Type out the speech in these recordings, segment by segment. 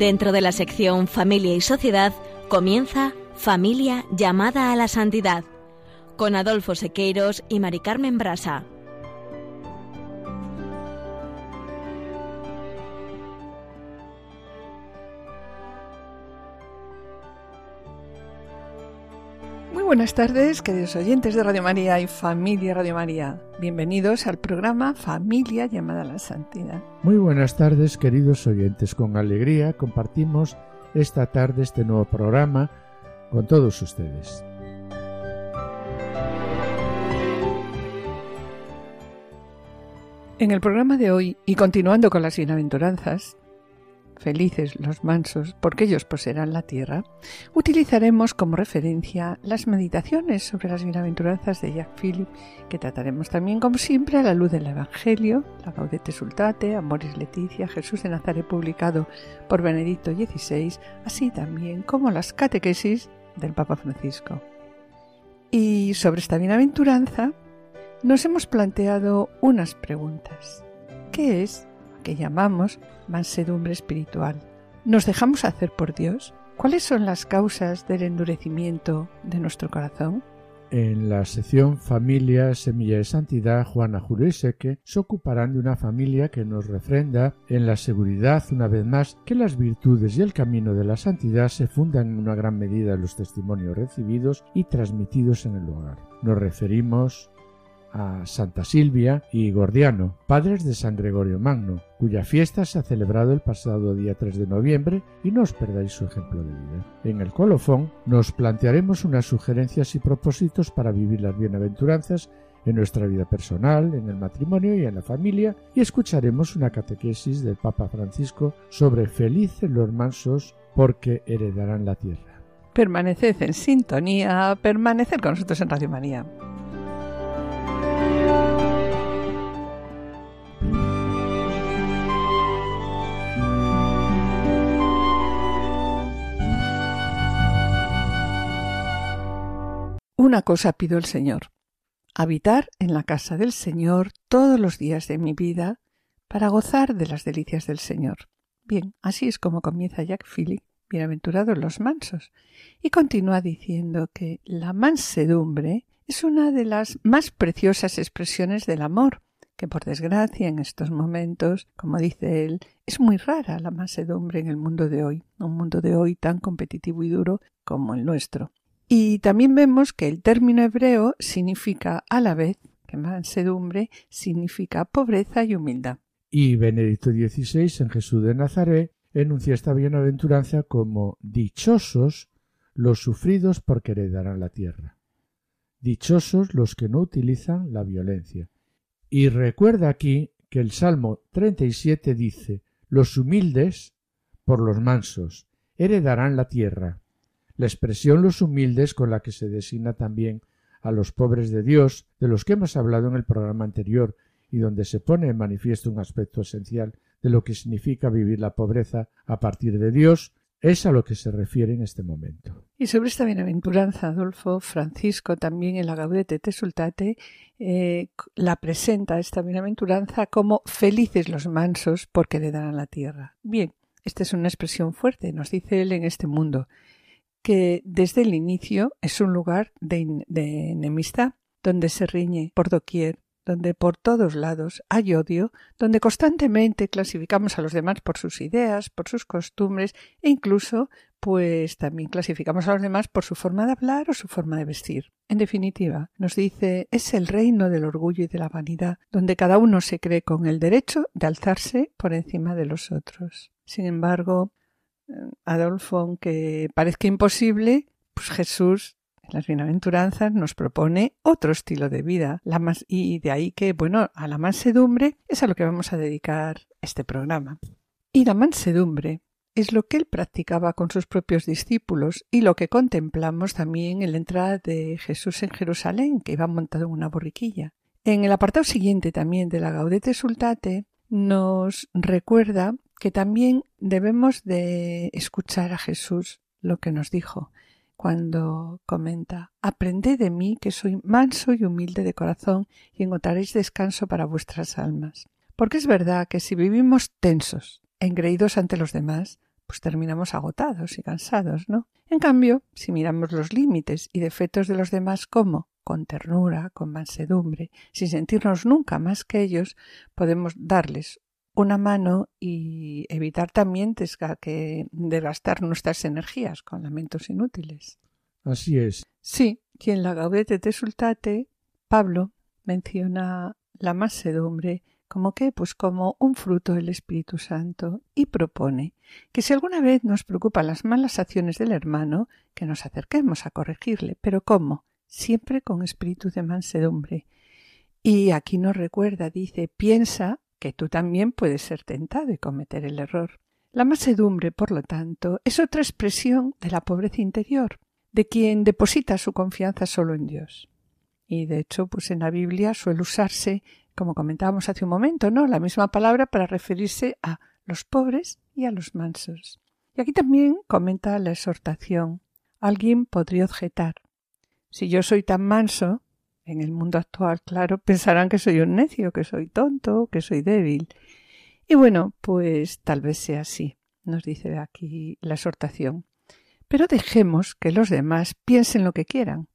Dentro de la sección Familia y Sociedad comienza Familia llamada a la santidad con Adolfo Sequeiros y Mari Carmen Brasa. Buenas tardes, queridos oyentes de Radio María y familia Radio María. Bienvenidos al programa Familia llamada a la Santidad. Muy buenas tardes, queridos oyentes. Con alegría compartimos esta tarde este nuevo programa con todos ustedes. En el programa de hoy, y continuando con las bienaventuranzas, felices los mansos, porque ellos poseerán la tierra, utilizaremos como referencia las meditaciones sobre las bienaventuranzas de Jacques Philippe, que trataremos también, como siempre, a la luz del Evangelio, la Gaudete Sultate, Amoris Leticia, Jesús de Nazaret, publicado por Benedicto XVI, así también como las catequesis del Papa Francisco. Y sobre esta bienaventuranza, nos hemos planteado unas preguntas. ¿Qué es que llamamos mansedumbre espiritual? ¿Nos dejamos hacer por Dios? ¿Cuáles son las causas del endurecimiento de nuestro corazón? En la sección Familia Semilla de Santidad, Juana Julio y Seque se ocuparán de una familia que nos refrenda en la seguridad, una vez más, que las virtudes y el camino de la santidad se fundan en una gran medida en los testimonios recibidos y transmitidos en el hogar. Nos referimos a Santa Silvia y Gordiano, padres de San Gregorio Magno, cuya fiesta se ha celebrado el pasado día 3 de noviembre y no os perdáis su ejemplo de vida. En el colofón nos plantearemos unas sugerencias y propósitos para vivir las bienaventuranzas en nuestra vida personal, en el matrimonio y en la familia, y escucharemos una catequesis del Papa Francisco sobre felices los mansos porque heredarán la tierra. Permaneced en sintonía, permaneced con nosotros en Radio María. Una cosa pido al Señor, habitar en la casa del Señor todos los días de mi vida para gozar de las delicias del Señor. Bien, así es como comienza Jack Philip, bienaventurados los mansos, y continúa diciendo que la mansedumbre es una de las más preciosas expresiones del amor, que por desgracia en estos momentos, como dice él, es muy rara la mansedumbre en el mundo de hoy, un mundo de hoy tan competitivo y duro como el nuestro. Y también vemos que el término hebreo significa a la vez que mansedumbre significa pobreza y humildad. Y Benedicto XVI en Jesús de Nazaret enuncia esta bienaventuranza como dichosos los sufridos porque heredarán la tierra. Dichosos los que no utilizan la violencia. Y recuerda aquí que el Salmo 37 dice los humildes por los mansos heredarán la tierra. La expresión los humildes con la que se designa también a los pobres de Dios, de los que hemos hablado en el programa anterior, y donde se pone en manifiesto un aspecto esencial de lo que significa vivir la pobreza a partir de Dios, es a lo que se refiere en este momento. Y sobre esta bienaventuranza, Adolfo Francisco también en la Gaudete Tesultate eh, la presenta esta bienaventuranza como felices los mansos porque le darán la tierra. Bien, esta es una expresión fuerte, nos dice él en este mundo que desde el inicio es un lugar de, enemistad, donde se riñe por doquier, donde por todos lados hay odio, donde constantemente clasificamos a los demás por sus ideas, por sus costumbres e incluso pues también clasificamos a los demás por su forma de hablar o su forma de vestir. En definitiva, nos dice es el reino del orgullo y de la vanidad, donde cada uno se cree con el derecho de alzarse por encima de los otros. Sin embargo, Adolfo, aunque parezca imposible, pues Jesús en las bienaventuranzas nos propone otro estilo de vida. La y de ahí que, bueno, a la mansedumbre es a lo que vamos a dedicar este programa. Y la mansedumbre es lo que él practicaba con sus propios discípulos y lo que contemplamos también en la entrada de Jesús en Jerusalén, que iba montado en una borriquilla. En el apartado siguiente también de la Gaudete Sultate nos recuerda que también debemos de escuchar a Jesús lo que nos dijo cuando comenta Aprended de mí que soy manso y humilde de corazón y encontraréis descanso para vuestras almas. Porque es verdad que si vivimos tensos, engreídos ante los demás, pues terminamos agotados y cansados, ¿no? En cambio, si miramos los límites y defectos de los demás como con ternura, con mansedumbre, sin sentirnos nunca más que ellos, podemos darles una mano y evitar también que desgastar nuestras energías con lamentos inútiles. Así es. Sí, quien en la Gaudete te Sultate, Pablo menciona la mansedumbre como que, pues como un fruto del Espíritu Santo, y propone que si alguna vez nos preocupan las malas acciones del hermano, que nos acerquemos a corregirle, pero ¿cómo? Siempre con espíritu de mansedumbre. Y aquí nos recuerda, dice, piensa que tú también puedes ser tentado y cometer el error. La mansedumbre, por lo tanto, es otra expresión de la pobreza interior, de quien deposita su confianza solo en Dios. Y de hecho, pues en la Biblia suele usarse como comentábamos hace un momento, ¿no? La misma palabra para referirse a los pobres y a los mansos. Y aquí también comenta la exhortación. Alguien podría objetar. Si yo soy tan manso, en el mundo actual, claro, pensarán que soy un necio, que soy tonto, que soy débil. Y bueno, pues tal vez sea así, nos dice aquí la exhortación. Pero dejemos que los demás piensen lo que quieran,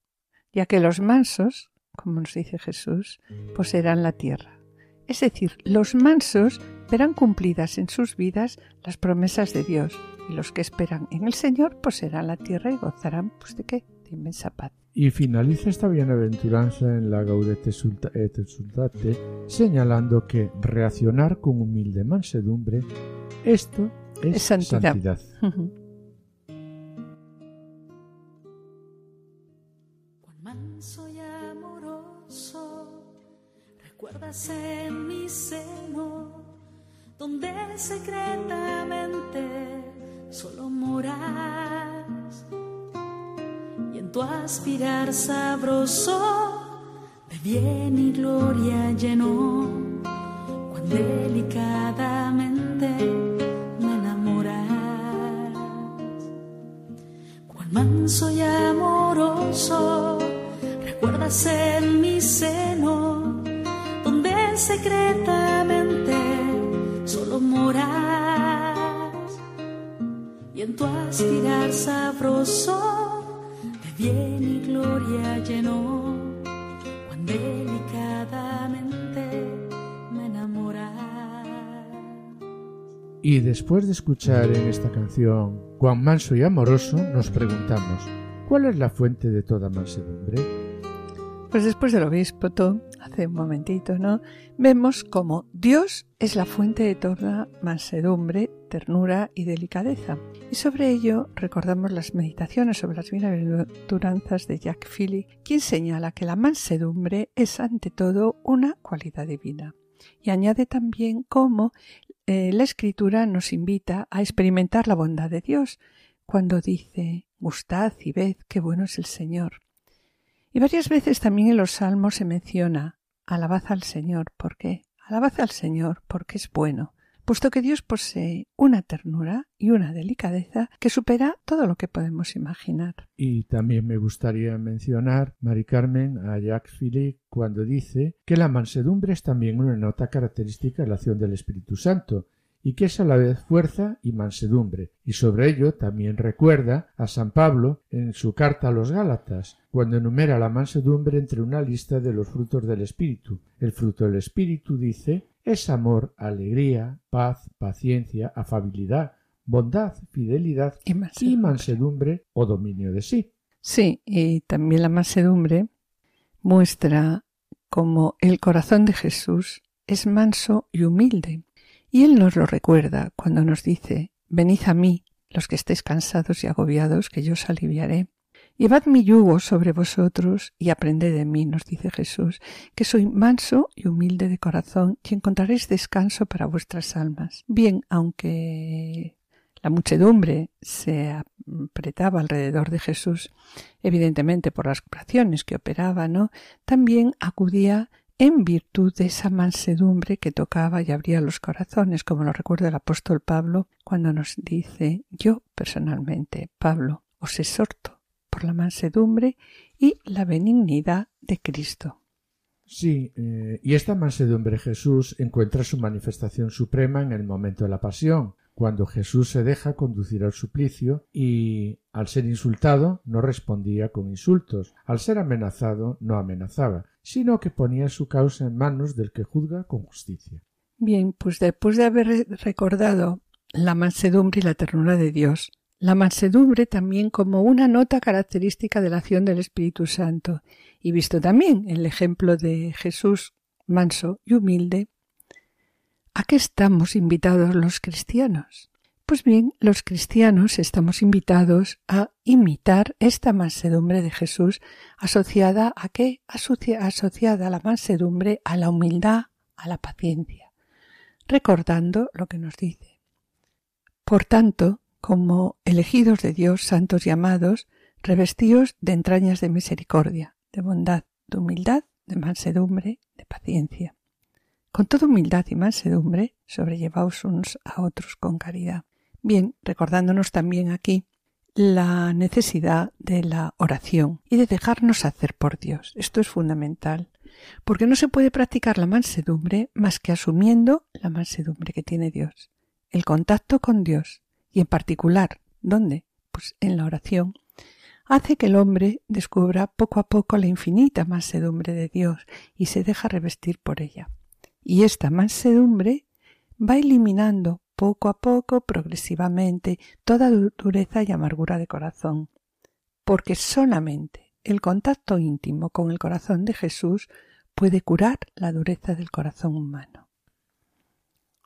ya que los mansos, como nos dice Jesús, poseerán la tierra. Es decir, los mansos verán cumplidas en sus vidas las promesas de Dios, y los que esperan en el Señor poseerán la tierra y gozarán, pues de qué, de inmensa paz. Y finaliza esta bienaventuranza en la Gaudete et Sultate, señalando que reaccionar con humilde mansedumbre, esto es, santidad. en mi seno, donde secretamente solo moras. Tu aspirar sabroso de bien y gloria lleno, cuán delicadamente me enamoras. Cuán manso y amoroso recuerdas en mi seno secretamente solo moras y en tu aspirar sabroso bien y gloria llenó cuán delicadamente me enamoras. Y después de escuchar en esta canción cuán manso y amoroso, nos preguntamos, ¿cuál es la fuente de toda mansedumbre? Pues después del obispo, hace un momentito, ¿no? Vemos como Dios es la fuente de toda mansedumbre, ternura y delicadeza. Y sobre ello recordamos las meditaciones sobre las bienaventuranzas de Jack Philly, quien señala que la mansedumbre es ante todo una cualidad divina. Y añade también cómo eh, la escritura nos invita a experimentar la bondad de Dios, cuando dice, gustad y ved qué bueno es el Señor. Y varias veces también en los salmos se menciona alabad al Señor. ¿Por qué? Alabad al Señor porque es bueno, puesto que Dios posee una ternura y una delicadeza que supera todo lo que podemos imaginar. Y también me gustaría mencionar, Mari Carmen, a Jacques Philippe cuando dice que la mansedumbre es también una nota característica de la acción del Espíritu Santo, y que es a la vez fuerza y mansedumbre. Y sobre ello también recuerda a San Pablo en su carta a los Gálatas, cuando enumera la mansedumbre entre una lista de los frutos del Espíritu. El fruto del Espíritu, dice, es amor, alegría, paz, paciencia, afabilidad, bondad, fidelidad y mansedumbre, o dominio de sí. Sí, y también la mansedumbre muestra cómo el corazón de Jesús es manso y humilde. Y Él nos lo recuerda cuando nos dice, Venid a mí, los que estéis cansados y agobiados, que yo os aliviaré. Llevad mi yugo sobre vosotros y aprended de mí, nos dice Jesús, que soy manso y humilde de corazón y encontraréis descanso para vuestras almas. Bien, aunque la muchedumbre se apretaba alrededor de Jesús, evidentemente por las curaciones que operaba, ¿no? También acudía en virtud de esa mansedumbre que tocaba y abría los corazones, como lo recuerda el apóstol Pablo cuando nos dice yo personalmente, Pablo, os exhorto por la mansedumbre y la benignidad de Cristo. Sí, eh, y esta mansedumbre Jesús encuentra su manifestación suprema en el momento de la pasión, cuando Jesús se deja conducir al suplicio y, al ser insultado, no respondía con insultos, al ser amenazado, no amenazaba, sino que ponía su causa en manos del que juzga con justicia. Bien, pues después de haber recordado la mansedumbre y la ternura de Dios, la mansedumbre también como una nota característica de la acción del Espíritu Santo, y visto también el ejemplo de Jesús manso y humilde, ¿a qué estamos invitados los cristianos? Pues bien, los cristianos estamos invitados a imitar esta mansedumbre de Jesús asociada a qué? asociada a la mansedumbre a la humildad, a la paciencia, recordando lo que nos dice. Por tanto, como elegidos de Dios, santos y amados, revestidos de entrañas de misericordia, de bondad, de humildad, de mansedumbre, de paciencia. Con toda humildad y mansedumbre, sobrellevaos unos a otros con caridad. Bien, recordándonos también aquí la necesidad de la oración y de dejarnos hacer por Dios. Esto es fundamental, porque no se puede practicar la mansedumbre más que asumiendo la mansedumbre que tiene Dios, el contacto con Dios, y en particular, ¿dónde? Pues en la oración, hace que el hombre descubra poco a poco la infinita mansedumbre de Dios y se deja revestir por ella. Y esta mansedumbre va eliminando poco a poco, progresivamente, toda dureza y amargura de corazón, porque solamente el contacto íntimo con el corazón de Jesús puede curar la dureza del corazón humano.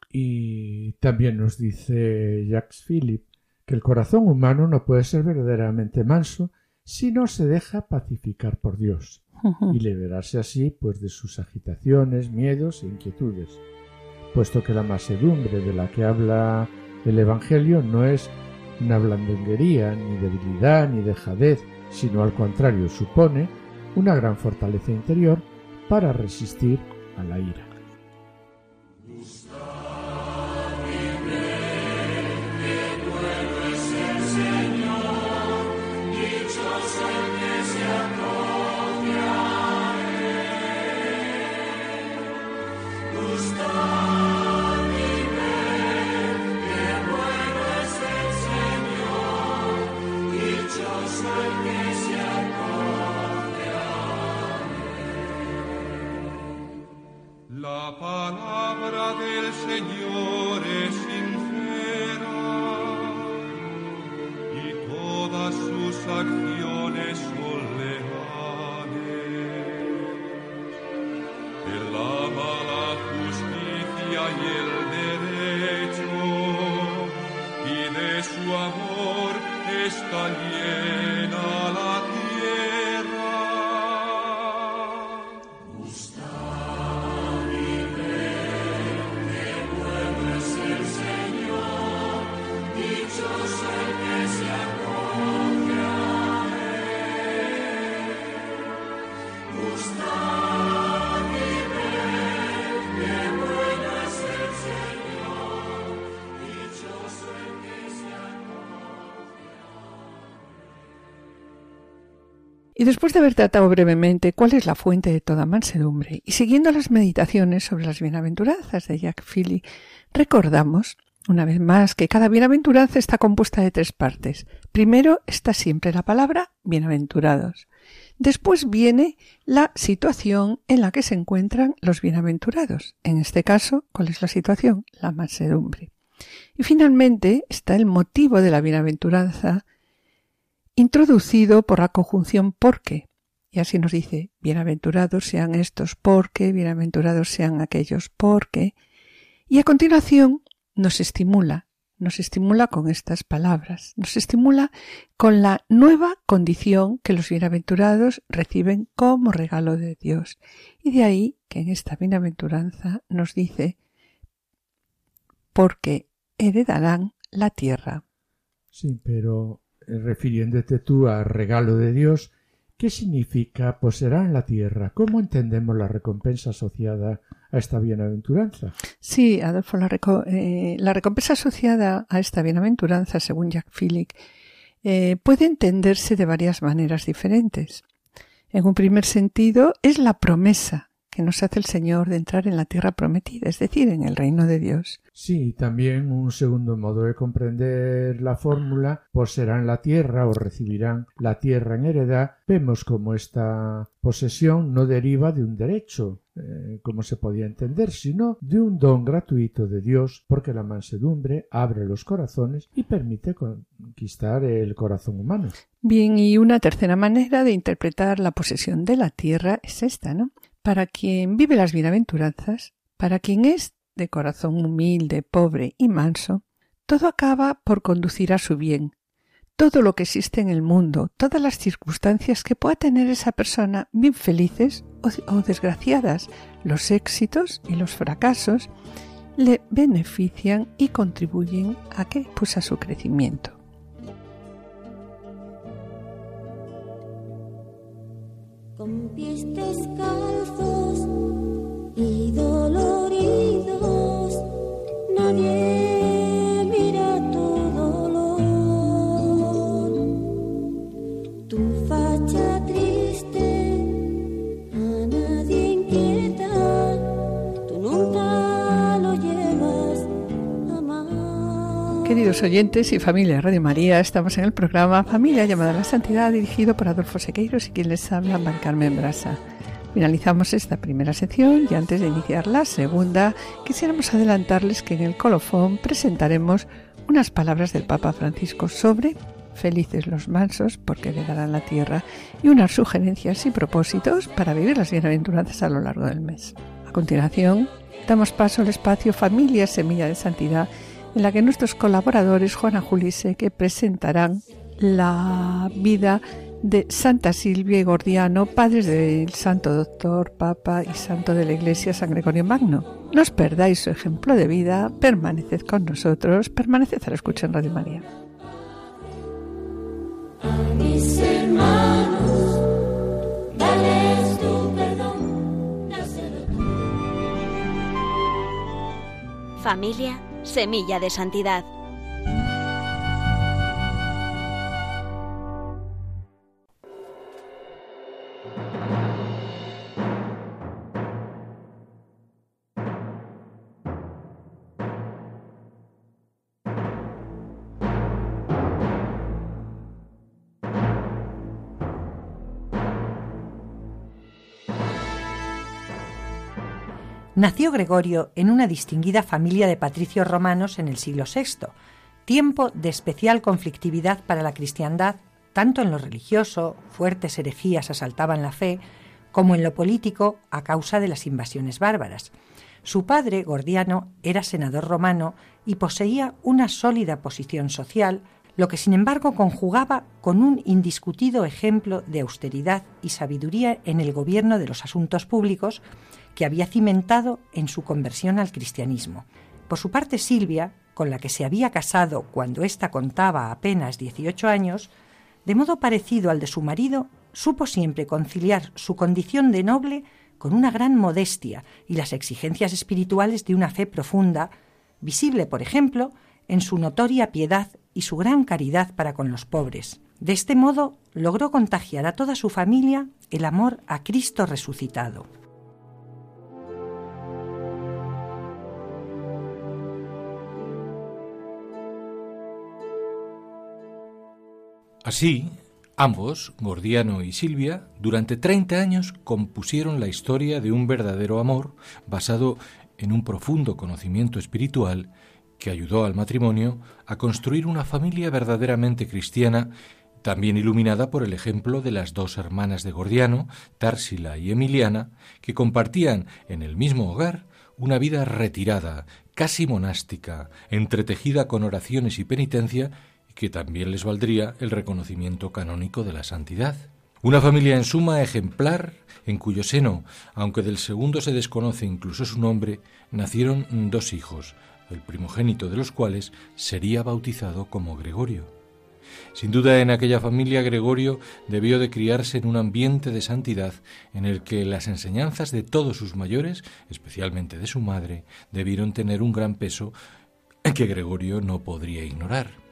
Y también nos dice Jacques Philippe que el corazón humano no puede ser verdaderamente manso si no se deja pacificar por Dios y liberarse así pues de sus agitaciones, miedos e inquietudes, puesto que la masedumbre de la que habla el Evangelio no es una blandonguería, ni debilidad, ni dejadez, sino al contrario supone una gran fortaleza interior para resistir a la ira. Señor. Y después de haber tratado brevemente cuál es la fuente de toda mansedumbre y siguiendo las meditaciones sobre las bienaventuranzas de Jacques Philly, recordamos una vez más que cada bienaventuranza está compuesta de tres partes. Primero está siempre la palabra bienaventurados. Después viene la situación en la que se encuentran los bienaventurados. En este caso, ¿cuál es la situación? La mansedumbre. Y finalmente está el motivo de la bienaventuranza introducido por la conjunción porque. Y así nos dice, bienaventurados sean estos porque, bienaventurados sean aquellos porque. Y a continuación nos estimula, nos estimula con estas palabras, nos estimula con la nueva condición que los bienaventurados reciben como regalo de Dios. Y de ahí que en esta bienaventuranza nos dice, porque heredarán la tierra. Sí, pero refiriéndote tú al regalo de Dios, ¿qué significa poseerán la tierra? ¿Cómo entendemos la recompensa asociada a esta bienaventuranza? Sí, Adolfo, la, eh, recompensa asociada a esta bienaventuranza, según Jack Phillick, eh, puede entenderse de varias maneras diferentes. En un primer sentido, es la promesa que nos hace el Señor de entrar en la tierra prometida, es decir, en el reino de Dios. Sí, también un segundo modo de comprender la fórmula, poseerán la tierra o recibirán la tierra en heredad, vemos como esta posesión no deriva de un derecho, eh, como se podía entender, sino de un don gratuito de Dios, porque la mansedumbre abre los corazones y permite conquistar el corazón humano. Bien, y una tercera manera de interpretar la posesión de la tierra es esta, ¿no? Para quien vive las bienaventuranzas, para quien es de corazón humilde, pobre y manso, todo acaba por conducir a su bien. Todo lo que existe en el mundo, todas las circunstancias que pueda tener esa persona, bien felices o, desgraciadas, los éxitos y los fracasos, le benefician y contribuyen a que pues a su crecimiento. Con pies descalzos y doloridos, nadie Queridos oyentes y familia de Radio María, estamos en el programa Familia llamada a la Santidad, dirigido por Adolfo Sequeiros y quien les habla, Mar Carmen Brasa. Finalizamos esta primera sección y antes de iniciar la segunda, quisiéramos adelantarles que en el colofón presentaremos unas palabras del Papa Francisco sobre felices los mansos porque heredarán la tierra y unas sugerencias y propósitos para vivir las bienaventuranzas a lo largo del mes. A continuación, damos paso al espacio Familia Semilla de Santidad en la que nuestros colaboradores Juana Julise que presentarán la vida de Santa Silvia y Gordiano, padres del Santo Doctor, Papa y Santo de la Iglesia San Gregorio Magno. No os perdáis su ejemplo de vida, permaneced con nosotros, permaneced a la escucha en Radio María. Mis hermanos, dales tu perdón, dáselo tú. Familia, semilla de santidad. Nació Gregorio en una distinguida familia de patricios romanos en el siglo VI, tiempo de especial conflictividad para la cristiandad, tanto en lo religioso, fuertes herejías asaltaban la fe, como en lo político a causa de las invasiones bárbaras. Su padre, Gordiano, era senador romano y poseía una sólida posición social, lo que sin embargo conjugaba con un indiscutido ejemplo de austeridad y sabiduría en el gobierno de los asuntos públicos que había cimentado en su conversión al cristianismo. Por su parte, Silvia, con la que se había casado cuando ésta contaba apenas 18 años, de modo parecido al de su marido, supo siempre conciliar su condición de noble con una gran modestia y las exigencias espirituales de una fe profunda, visible, por ejemplo, en su notoria piedad y su gran caridad para con los pobres. De este modo logró contagiar a toda su familia el amor a Cristo resucitado. Así, ambos, Gordiano y Silvia, durante 30 años compusieron la historia de un verdadero amor basado en un profundo conocimiento espiritual que ayudó al matrimonio a construir una familia verdaderamente cristiana, también iluminada por el ejemplo de las dos hermanas de Gordiano, Társila y Emiliana, que compartían en el mismo hogar una vida retirada, casi monástica, entretejida con oraciones y penitencia que también les valdría el reconocimiento canónico de la santidad. Una familia en suma ejemplar, en cuyo seno, aunque del segundo se desconoce incluso su nombre, nacieron dos hijos, el primogénito de los cuales sería bautizado como Gregorio. Sin duda en aquella familia Gregorio debió de criarse en un ambiente de santidad en el que las enseñanzas de todos sus mayores, especialmente de su madre, debieron tener un gran peso que Gregorio no podría ignorar.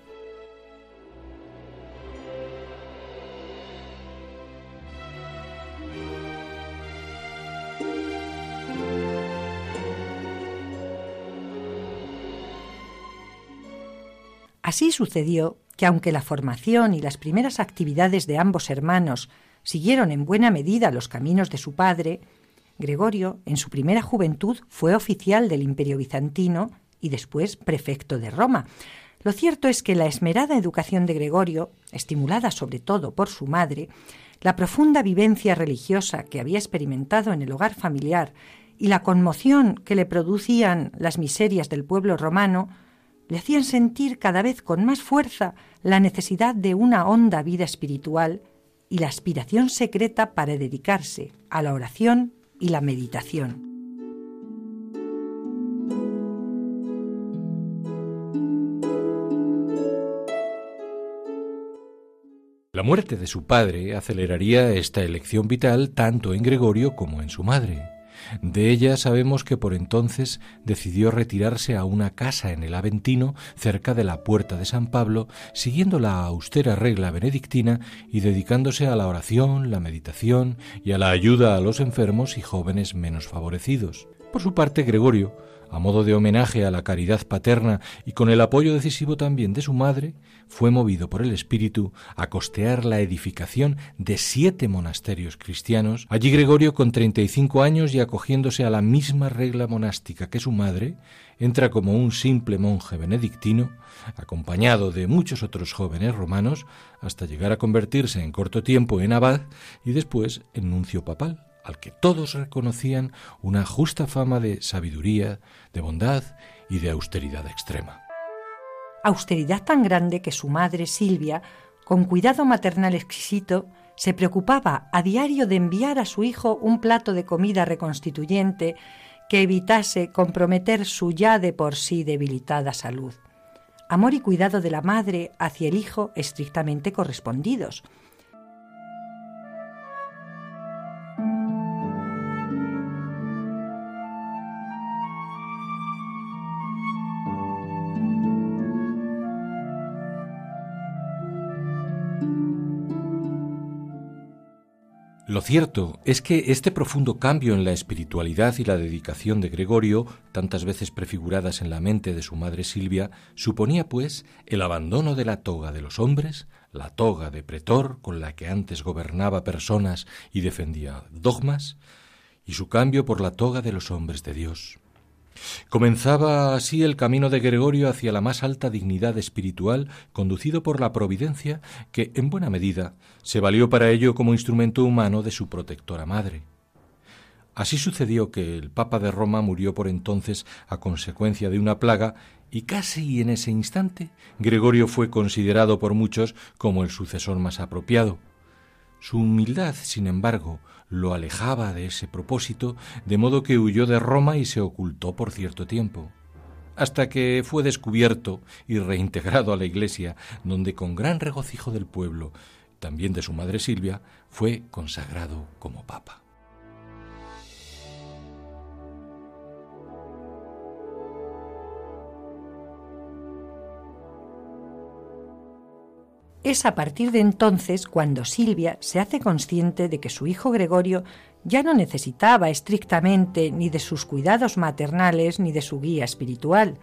Así sucedió que aunque la formación y las primeras actividades de ambos hermanos siguieron en buena medida los caminos de su padre, Gregorio, en su primera juventud, fue oficial del Imperio bizantino y después prefecto de Roma. Lo cierto es que la esmerada educación de Gregorio, estimulada sobre todo por su madre, la profunda vivencia religiosa que había experimentado en el hogar familiar y la conmoción que le producían las miserias del pueblo romano, le hacían sentir cada vez con más fuerza la necesidad de una honda vida espiritual y la aspiración secreta para dedicarse a la oración y la meditación. La muerte de su padre aceleraría esta elección vital tanto en Gregorio como en su madre. De ella sabemos que por entonces decidió retirarse a una casa en el Aventino, cerca de la puerta de San Pablo, siguiendo la austera regla benedictina y dedicándose a la oración, la meditación y a la ayuda a los enfermos y jóvenes menos favorecidos. Por su parte, Gregorio, a modo de homenaje a la caridad paterna y con el apoyo decisivo también de su madre, fue movido por el Espíritu a costear la edificación de siete monasterios cristianos. Allí Gregorio, con 35 años y acogiéndose a la misma regla monástica que su madre, entra como un simple monje benedictino, acompañado de muchos otros jóvenes romanos, hasta llegar a convertirse en corto tiempo en abad y después en nuncio papal al que todos reconocían una justa fama de sabiduría, de bondad y de austeridad extrema. Austeridad tan grande que su madre, Silvia, con cuidado maternal exquisito, se preocupaba a diario de enviar a su hijo un plato de comida reconstituyente que evitase comprometer su ya de por sí debilitada salud. Amor y cuidado de la madre hacia el hijo estrictamente correspondidos, Lo cierto es que este profundo cambio en la espiritualidad y la dedicación de Gregorio, tantas veces prefiguradas en la mente de su madre Silvia, suponía, pues, el abandono de la toga de los hombres, la toga de pretor con la que antes gobernaba personas y defendía dogmas, y su cambio por la toga de los hombres de Dios. Comenzaba así el camino de Gregorio hacia la más alta dignidad espiritual, conducido por la providencia, que, en buena medida, se valió para ello como instrumento humano de su protectora madre. Así sucedió que el Papa de Roma murió por entonces a consecuencia de una plaga y casi en ese instante Gregorio fue considerado por muchos como el sucesor más apropiado. Su humildad, sin embargo, lo alejaba de ese propósito, de modo que huyó de Roma y se ocultó por cierto tiempo, hasta que fue descubierto y reintegrado a la Iglesia, donde con gran regocijo del pueblo, también de su madre Silvia, fue consagrado como papa. Es a partir de entonces cuando Silvia se hace consciente de que su hijo Gregorio ya no necesitaba estrictamente ni de sus cuidados maternales ni de su guía espiritual.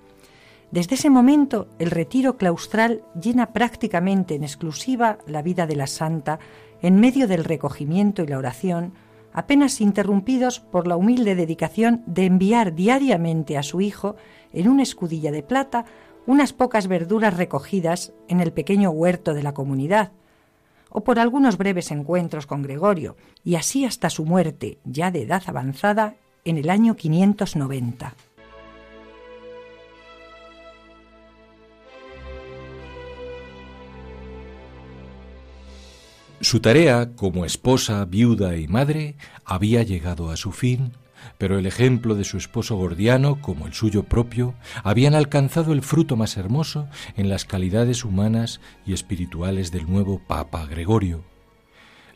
Desde ese momento, el retiro claustral llena prácticamente en exclusiva la vida de la santa en medio del recogimiento y la oración, apenas interrumpidos por la humilde dedicación de enviar diariamente a su hijo, en una escudilla de plata, unas pocas verduras recogidas en el pequeño huerto de la comunidad, o por algunos breves encuentros con Gregorio, y así hasta su muerte, ya de edad avanzada, en el año 590. Su tarea como esposa, viuda y madre había llegado a su fin pero el ejemplo de su esposo Gordiano, como el suyo propio, habían alcanzado el fruto más hermoso en las calidades humanas y espirituales del nuevo Papa Gregorio.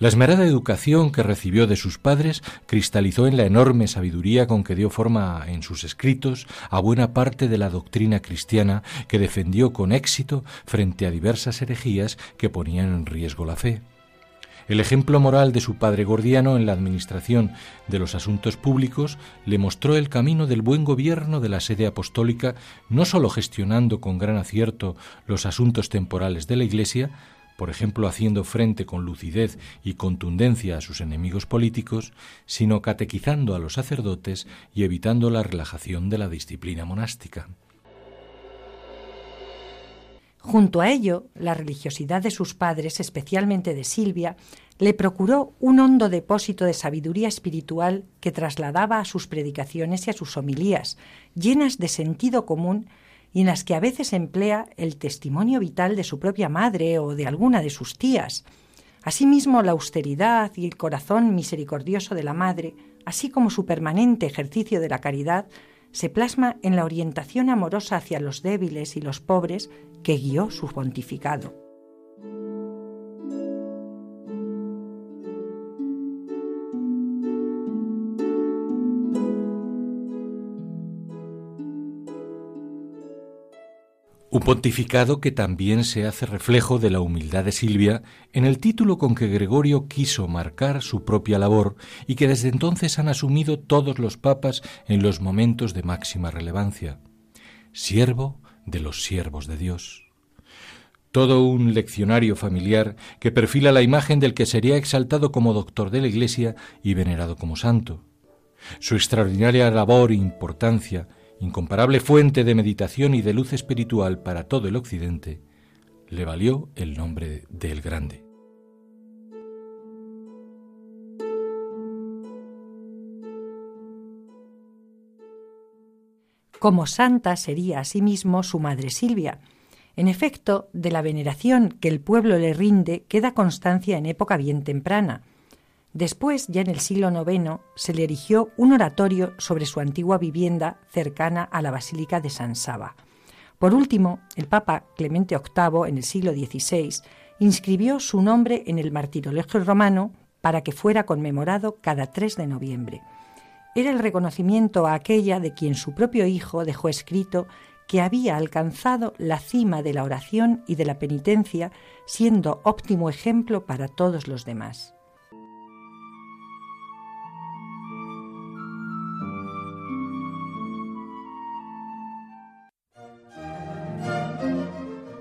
La esmerada educación que recibió de sus padres cristalizó en la enorme sabiduría con que dio forma en sus escritos a buena parte de la doctrina cristiana que defendió con éxito frente a diversas herejías que ponían en riesgo la fe. El ejemplo moral de su padre Gordiano en la administración de los asuntos públicos le mostró el camino del buen gobierno de la sede apostólica, no sólo gestionando con gran acierto los asuntos temporales de la Iglesia, por ejemplo haciendo frente con lucidez y contundencia a sus enemigos políticos, sino catequizando a los sacerdotes y evitando la relajación de la disciplina monástica. Junto a ello, la religiosidad de sus padres, especialmente de Silvia, le procuró un hondo depósito de sabiduría espiritual que trasladaba a sus predicaciones y a sus homilías, llenas de sentido común y en las que a veces emplea el testimonio vital de su propia madre o de alguna de sus tías. Asimismo, la austeridad y el corazón misericordioso de la madre, así como su permanente ejercicio de la caridad, se plasma en la orientación amorosa hacia los débiles y los pobres que guió su pontificado. Un pontificado que también se hace reflejo de la humildad de Silvia en el título con que Gregorio quiso marcar su propia labor y que desde entonces han asumido todos los papas en los momentos de máxima relevancia. Siervo de los siervos de Dios. Todo un leccionario familiar que perfila la imagen del que sería exaltado como doctor de la Iglesia y venerado como santo. Su extraordinaria labor e importancia incomparable fuente de meditación y de luz espiritual para todo el Occidente, le valió el nombre de El Grande. Como santa sería asimismo su madre Silvia. En efecto, de la veneración que el pueblo le rinde queda constancia en época bien temprana, Después, ya en el siglo IX, se le erigió un oratorio sobre su antigua vivienda cercana a la Basílica de San Saba. Por último, el Papa Clemente VIII, en el siglo XVI, inscribió su nombre en el martirologio romano para que fuera conmemorado cada 3 de noviembre. Era el reconocimiento a aquella de quien su propio hijo dejó escrito que había alcanzado la cima de la oración y de la penitencia, siendo óptimo ejemplo para todos los demás.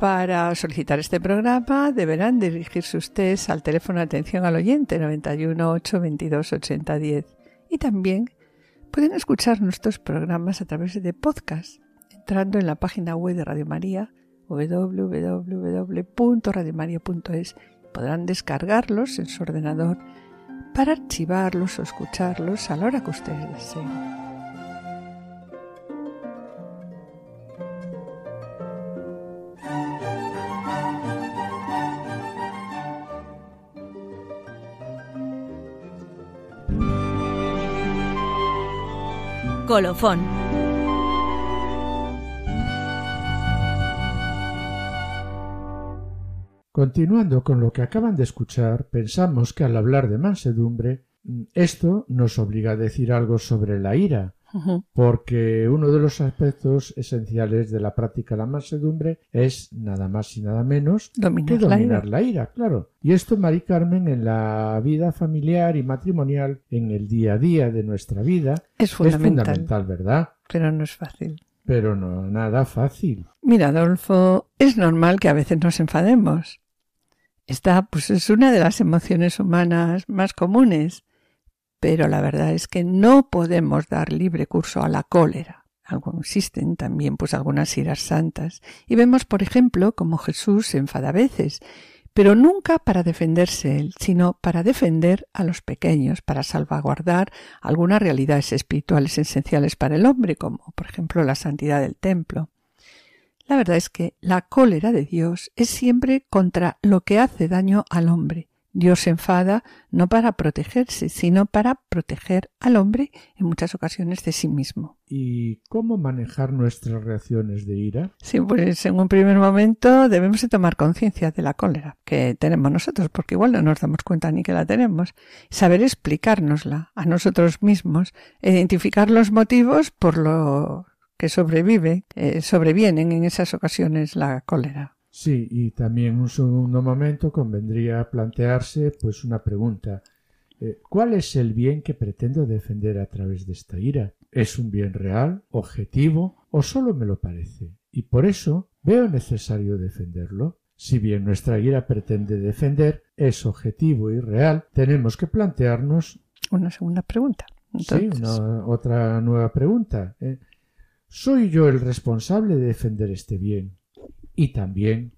para solicitar este programa deberán dirigirse ustedes al teléfono de atención al oyente 91 822 8010 y también pueden escuchar nuestros programas a través de podcast entrando en la página web de Radio María www.radiomaria.es podrán descargarlos en su ordenador para archivarlos o escucharlos a la hora que ustedes deseen. Colofón. Continuando con lo que acaban de escuchar, pensamos que al hablar de mansedumbre, esto nos obliga a decir algo sobre la ira, porque uno de los aspectos esenciales de la práctica de la mansedumbre es nada más y nada menos dominar, que dominar la, ira. claro. Y esto, Mari Carmen, en la vida familiar y matrimonial, en el día a día de nuestra vida, es fundamental, ¿verdad? Pero no es fácil. Pero no, nada fácil. Mira, Adolfo, es normal que a veces nos enfademos. Esta, pues, es una de las emociones humanas más comunes pero la verdad es que no podemos dar libre curso a la cólera. Algo existen también pues algunas iras santas y vemos por ejemplo cómo Jesús se enfada a veces, pero nunca para defenderse él, sino para defender a los pequeños, para salvaguardar algunas realidades espirituales esenciales para el hombre, como por ejemplo la santidad del templo. La verdad es que la cólera de Dios es siempre contra lo que hace daño al hombre, Dios se enfada no para protegerse, sino para proteger al hombre en muchas ocasiones de sí mismo. ¿Y cómo manejar nuestras reacciones de ira? Sí, pues en un primer momento debemos de tomar conciencia de la cólera que tenemos nosotros, porque igual no nos damos cuenta ni que la tenemos. Saber explicárnosla a nosotros mismos, identificar los motivos por lo que sobrevive, eh, sobrevienen en esas ocasiones la cólera. Sí, y también en un segundo momento convendría plantearse pues una pregunta. Eh, ¿Cuál es el bien que pretendo defender a través de esta ira? ¿Es un bien real, objetivo o solo me lo parece? Y por eso veo necesario defenderlo. Si bien nuestra ira pretende defender es objetivo y real, tenemos que plantearnos una segunda pregunta. Sí, una, otra nueva pregunta. ¿eh? ¿Soy yo el responsable de defender este bien? Y también,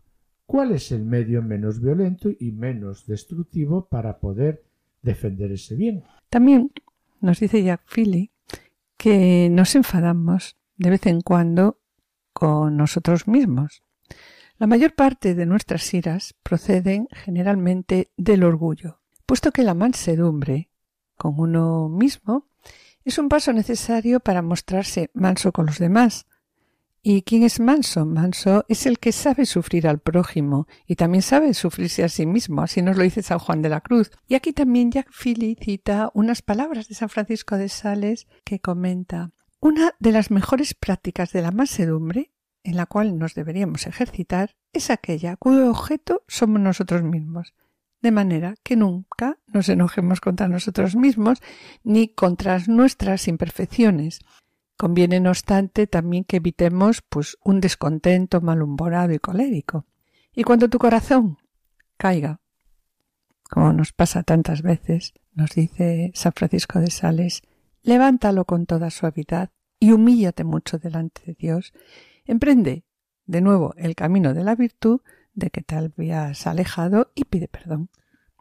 ¿cuál es el medio menos violento y menos destructivo para poder defender ese bien? También nos dice Jack Philly que nos enfadamos de vez en cuando con nosotros mismos. La mayor parte de nuestras iras proceden generalmente del orgullo, puesto que la mansedumbre con uno mismo es un paso necesario para mostrarse manso con los demás, ¿Y quién es manso? Manso es el que sabe sufrir al prójimo y también sabe sufrirse a sí mismo, así nos lo dice San Juan de la Cruz. Y aquí también Jack Philly cita unas palabras de San Francisco de Sales que comenta una de las mejores prácticas de la mansedumbre en la cual nos deberíamos ejercitar es aquella cuyo objeto somos nosotros mismos, de manera que nunca nos enojemos contra nosotros mismos ni contra nuestras imperfecciones, Conviene, no obstante, también que evitemos pues un descontento malhumorado y colérico. Y cuando tu corazón caiga, como nos pasa tantas veces, nos dice San Francisco de Sales, levántalo con toda suavidad y humíllate mucho delante de Dios. Emprende de nuevo el camino de la virtud de que te habías alejado y pide perdón.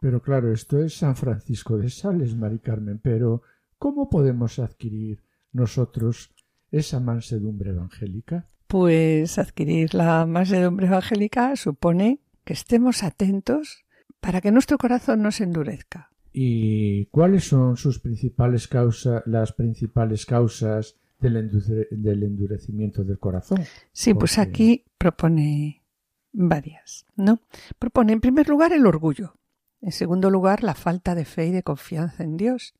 Pero claro, esto es San Francisco de Sales, Mari Carmen, pero ¿cómo podemos adquirir nosotros esa mansedumbre evangélica? Pues adquirir la mansedumbre evangélica supone que estemos atentos para que nuestro corazón no se endurezca. ¿Y cuáles son sus principales causas, las principales causas del, endurecimiento del corazón? Sí, pues aquí propone varias, ¿no? Propone en primer lugar el orgullo, en segundo lugar la falta de fe y de confianza en Dios,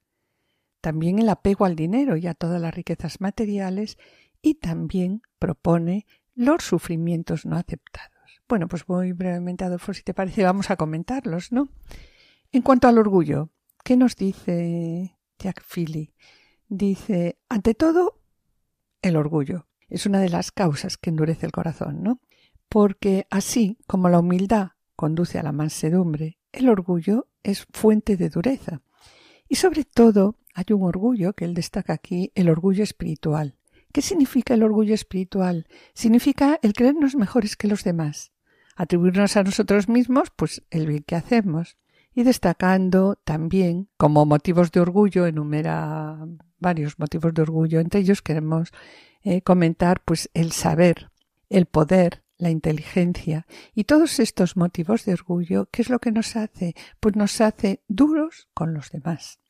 también el apego al dinero y a todas las riquezas materiales y también propone los sufrimientos no aceptados. Bueno, pues muy brevemente, Adolfo, si te parece, vamos a comentarlos, ¿no? En cuanto al orgullo, ¿qué nos dice Jack Philly? Dice, ante todo, el orgullo. Es una de las causas que endurece el corazón, ¿no? Porque así como la humildad conduce a la mansedumbre, el orgullo es fuente de dureza. Y sobre todo, hay un orgullo que él destaca aquí, el orgullo espiritual. ¿Qué significa el orgullo espiritual? Significa el creernos mejores que los demás, atribuirnos a nosotros mismos, pues el bien que hacemos. Y destacando también como motivos de orgullo, enumera varios motivos de orgullo, entre ellos queremos eh, comentar pues el saber, el poder, la inteligencia y todos estos motivos de orgullo, ¿qué es lo que nos hace? Pues nos hace duros con los demás.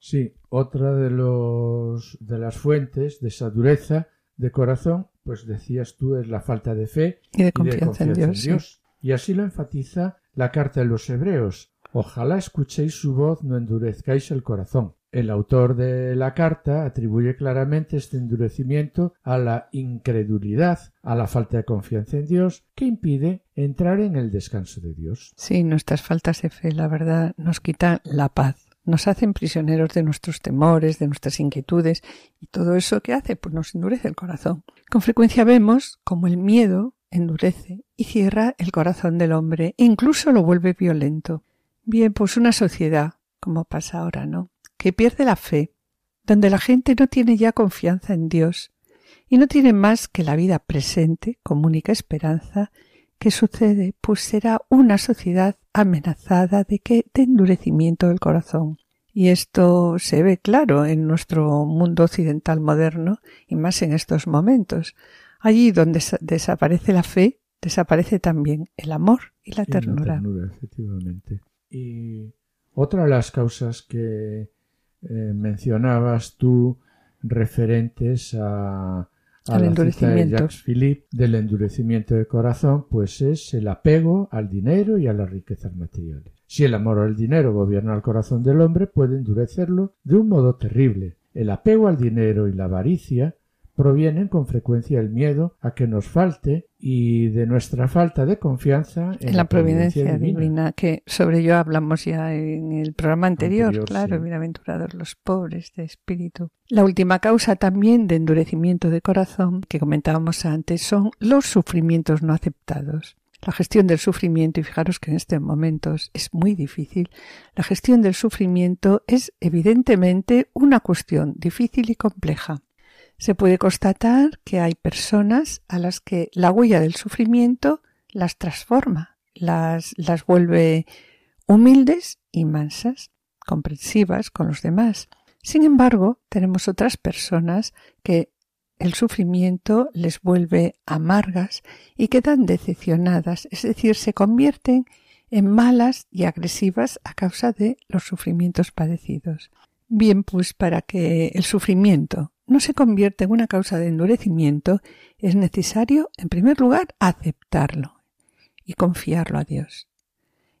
Sí, otra de los de las fuentes de esa dureza de corazón, pues decías tú, es la falta de fe y de confianza, en Dios. Y así lo enfatiza la carta de los Hebreos. Ojalá escuchéis su voz, no endurezcáis el corazón. El autor de la carta atribuye claramente este endurecimiento a la incredulidad, a la falta de confianza en Dios, que impide entrar en el descanso de Dios. Sí, nuestras faltas de fe, la verdad, nos quitan la paz nos hacen prisioneros de nuestros temores, de nuestras inquietudes, y todo eso que hace, pues nos endurece el corazón. Con frecuencia vemos como el miedo endurece y cierra el corazón del hombre, e incluso lo vuelve violento. Bien, pues una sociedad, como pasa ahora, ¿no? Que pierde la fe, donde la gente no tiene ya confianza en Dios, y no tiene más que la vida presente como única esperanza, ¿qué sucede? Pues será una sociedad amenazada de que de endurecimiento del corazón. Y esto se ve claro en nuestro mundo occidental moderno y más en estos momentos. Allí donde desaparece la fe, desaparece también el amor y la ternura. efectivamente. Y otra de las causas que eh, mencionabas tú referentes a, a Al cita de endurecimiento. Jacques Philippe del endurecimiento de corazón, pues es el apego al dinero y a las riquezas materiales. Si el amor al dinero gobierna el corazón del hombre, puede endurecerlo de un modo terrible. El apego al dinero y la avaricia provienen con frecuencia del miedo a que nos falte y de nuestra falta de confianza en, en la providencia divina. que sobre ello hablamos ya en el programa anterior, Anterior, claro, sí. bienaventurados los pobres de espíritu. La última causa también de endurecimiento de corazón que comentábamos antes son los sufrimientos no aceptados. La gestión del sufrimiento, y fijaros que en estos momentos es muy difícil, la gestión del sufrimiento es evidentemente una cuestión difícil y compleja. Se puede constatar que hay personas a las que la huella del sufrimiento las transforma, las, las vuelve humildes y mansas, comprensivas con los demás. Sin embargo, tenemos otras personas que el sufrimiento les vuelve amargas y quedan decepcionadas, es decir, se convierten en malas y agresivas a causa de los sufrimientos padecidos. Bien, pues para que el sufrimiento no se convierta en una causa de endurecimiento, es necesario, en primer lugar, aceptarlo y confiarlo a Dios.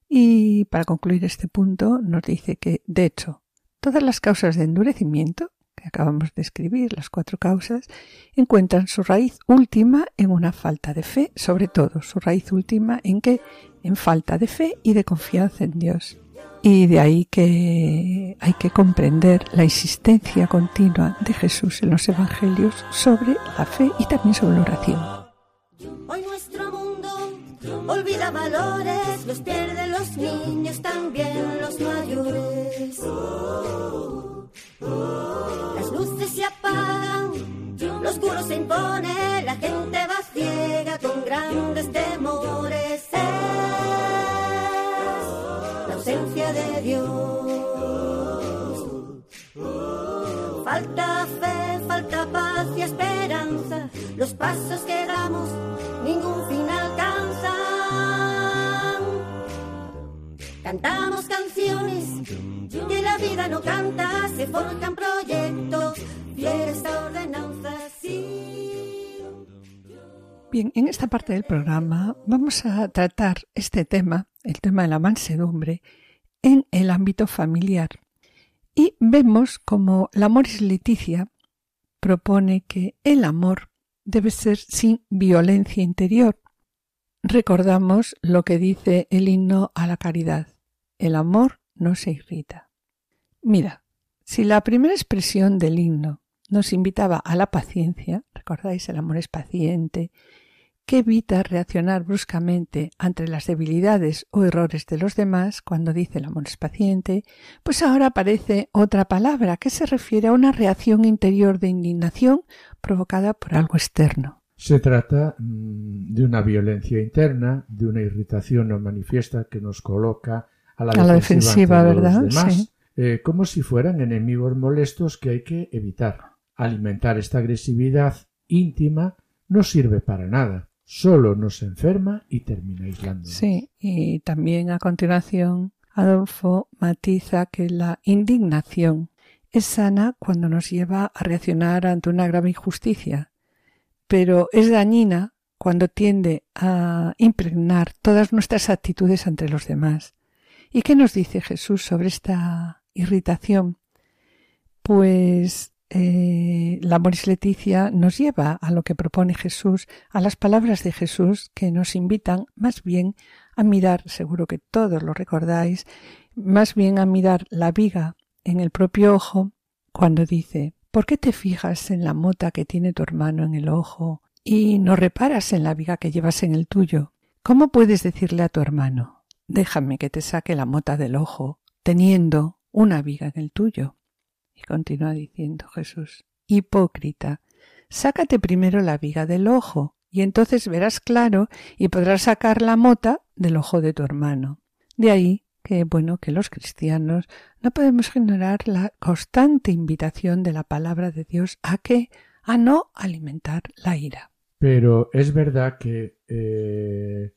Y para concluir este punto, nos dice que, de hecho, todas las causas de endurecimiento que acabamos de escribir, las cuatro causas, encuentran su raíz última en una falta de fe, sobre todo su raíz última en que en falta de fe y de confianza en Dios. Y de ahí que hay que comprender la insistencia continua de Jesús en los evangelios sobre la fe y también sobre la oración. Hoy nuestro mundo olvida valores, los pierden los niños, también los mayores. Las luces se apagan, lo oscuro se impone, la gente va ciega con grandes temores. Es la de Dios. Falta fe, falta paz y esperanza. Los pasos que damos, ningún fin alcanzan. Cantamos canciones que la vida no canta, se forjan proyectos, fiesta, ordenanza, sí. Bien, en esta parte del programa vamos a tratar este tema, el tema de la mansedumbre, en el ámbito familiar. Y vemos como la Moris Leticia propone que el amor debe ser sin violencia interior. Recordamos lo que dice el himno a la caridad. El amor no se irrita. Mira, si la primera expresión del himno nos invitaba a la paciencia, recordáis, el amor es paciente, que evita reaccionar bruscamente ante las debilidades o errores de los demás cuando dice el amor es paciente, pues ahora aparece otra palabra que se refiere a una reacción interior de indignación provocada por algo externo. Se trata mm, de una violencia interna, de una irritación no manifiesta que nos coloca a la A la defensiva, ante los ¿verdad? demás, Sí. eh, como si fueran enemigos molestos que hay que evitar. Alimentar esta agresividad íntima no sirve para nada, solo nos enferma y termina aislando. Sí, y también a continuación Adolfo matiza que la indignación es sana cuando nos lleva a reaccionar ante una grave injusticia, pero es dañina cuando tiende a impregnar todas nuestras actitudes ante los demás. ¿Y qué nos dice Jesús sobre esta irritación? Pues eh, la Moris Leticia nos lleva a lo que propone Jesús, a las palabras de Jesús que nos invitan más bien a mirar, seguro que todos lo recordáis, más bien a mirar la viga en el propio ojo cuando dice, ¿por qué te fijas en la mota que tiene tu hermano en el ojo y no reparas en la viga que llevas en el tuyo? ¿Cómo puedes decirle a tu hermano, déjame que te saque la mota del ojo, teniendo una viga en el tuyo? Y continúa diciendo Jesús, hipócrita, sácate primero la viga del ojo, y entonces verás claro y podrás sacar la mota del ojo de tu hermano. De ahí que, bueno, que los cristianos no podemos ignorar la constante invitación de la palabra de Dios a que a no alimentar la ira. Pero es verdad que eh,